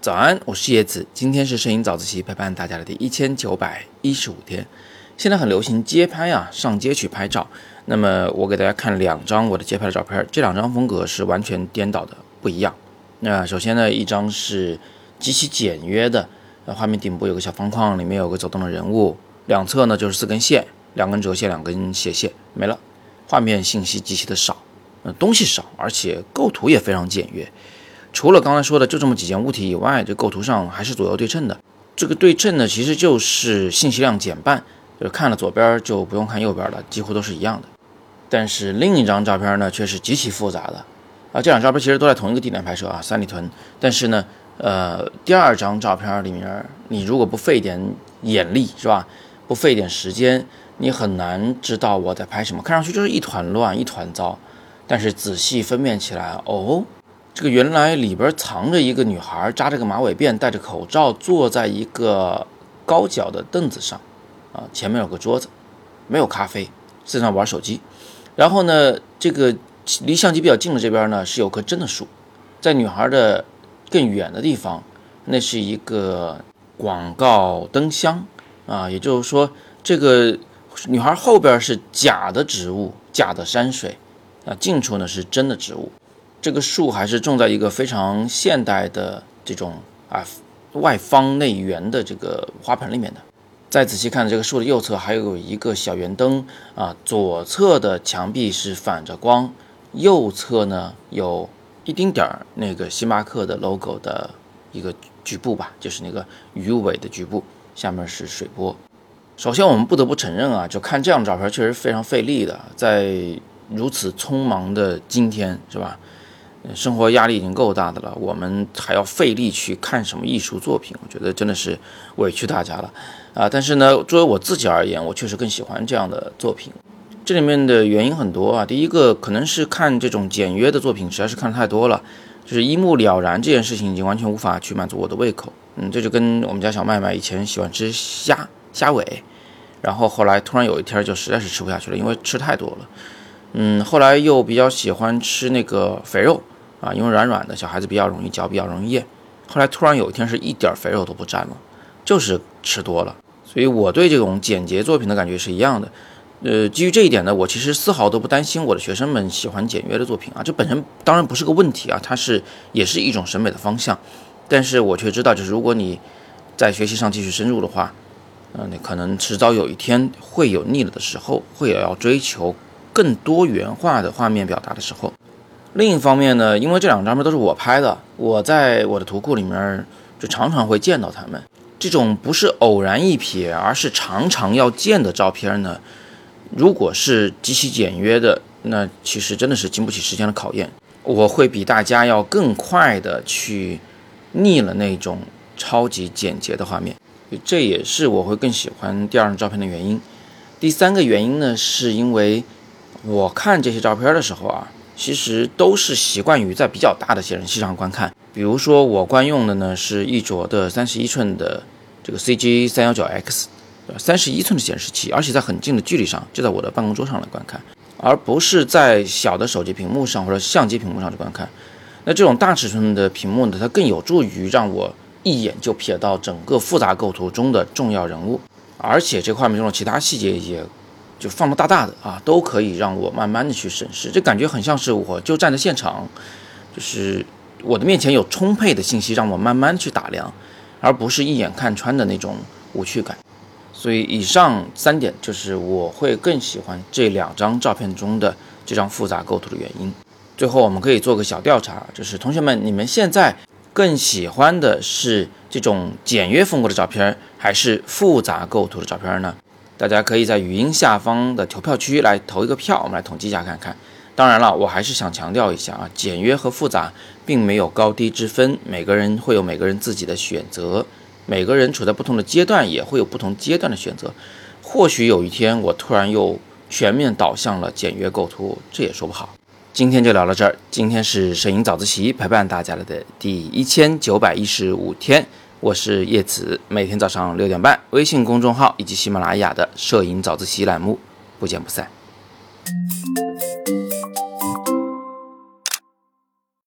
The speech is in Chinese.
早安，我是叶子，今天是摄影早自习陪伴大家的第一千九百一十五天。现在很流行街拍啊，上街去拍照。那么我给大家看两张我的街拍的照片，这两张风格是完全颠倒的，不一样。那首先呢，一张是极其简约的，画面顶部有个小方框，里面有个走动的人物，两侧呢就是四根线，两根折线，两根斜线，没了。画面信息极其的少，东西少，而且构图也非常简约。除了刚才说的就这么几件物体以外，这构图上还是左右对称的。这个对称呢，其实就是信息量减半，就是看了左边就不用看右边了，几乎都是一样的。但是另一张照片呢，却是极其复杂的。啊，这两照片其实都在同一个地点拍摄啊，三里屯。但是呢，呃，第二张照片里面，你如果不费点眼力，是吧？不费点时间，你很难知道我在拍什么，看上去就是一团乱，一团糟。但是仔细分辨起来，哦。这个原来里边藏着一个女孩，扎着个马尾辫，戴着口罩，坐在一个高脚的凳子上，啊，前面有个桌子，没有咖啡，在那玩手机。然后呢，这个离相机比较近的这边呢，是有棵真的树，在女孩的更远的地方，那是一个广告灯箱，啊，也就是说，这个女孩后边是假的植物，假的山水，啊，近处呢是真的植物。这个树还是种在一个非常现代的这种啊外方内圆的这个花盆里面的。再仔细看这个树的右侧还有一个小圆灯啊，左侧的墙壁是反着光，右侧呢有一丁点儿那个星巴克的 logo 的一个局部吧，就是那个鱼尾的局部，下面是水波。首先我们不得不承认啊，就看这样的照片确实非常费力的，在如此匆忙的今天，是吧？生活压力已经够大的了，我们还要费力去看什么艺术作品，我觉得真的是委屈大家了啊！但是呢，作为我自己而言，我确实更喜欢这样的作品。这里面的原因很多啊，第一个可能是看这种简约的作品实在是看太多了，就是一目了然这件事情已经完全无法去满足我的胃口。嗯，这就跟我们家小麦麦以前喜欢吃虾虾尾，然后后来突然有一天就实在是吃不下去了，因为吃太多了。嗯，后来又比较喜欢吃那个肥肉。啊，因为软软的，小孩子比较容易嚼，比较容易咽。后来突然有一天是一点肥肉都不沾了，就是吃多了。所以我对这种简洁作品的感觉是一样的。呃，基于这一点呢，我其实丝毫都不担心我的学生们喜欢简约的作品啊，这本身当然不是个问题啊，它是也是一种审美的方向。但是我却知道，就是如果你在学习上继续深入的话，嗯，你可能迟早有一天会有腻了的时候，会有要追求更多元化的画面表达的时候。另一方面呢，因为这两张片都是我拍的，我在我的图库里面就常常会见到他们。这种不是偶然一瞥，而是常常要见的照片呢，如果是极其简约的，那其实真的是经不起时间的考验。我会比大家要更快的去腻了那种超级简洁的画面，这也是我会更喜欢第二张照片的原因。第三个原因呢，是因为我看这些照片的时候啊。其实都是习惯于在比较大的显示器上观看，比如说我惯用的呢是一卓的三十一寸的这个 CG 三幺九 X，三十一寸的显示器，而且在很近的距离上，就在我的办公桌上来观看，而不是在小的手机屏幕上或者相机屏幕上去观看。那这种大尺寸的屏幕呢，它更有助于让我一眼就瞥到整个复杂构图中的重要人物，而且这画面中的其他细节也。就放的大大的啊，都可以让我慢慢的去审视，这感觉很像是我就站在现场，就是我的面前有充沛的信息让我慢慢去打量，而不是一眼看穿的那种无趣感。所以以上三点就是我会更喜欢这两张照片中的这张复杂构图的原因。最后我们可以做个小调查，就是同学们，你们现在更喜欢的是这种简约风格的照片，还是复杂构图的照片呢？大家可以在语音下方的投票区来投一个票，我们来统计一下看看。当然了，我还是想强调一下啊，简约和复杂并没有高低之分，每个人会有每个人自己的选择，每个人处在不同的阶段也会有不同阶段的选择。或许有一天我突然又全面导向了简约构图，这也说不好。今天就聊到这儿，今天是摄影早自习陪伴大家的第一千九百一十五天。我是叶子，每天早上六点半，微信公众号以及喜马拉雅的摄影早自习栏目，不见不散。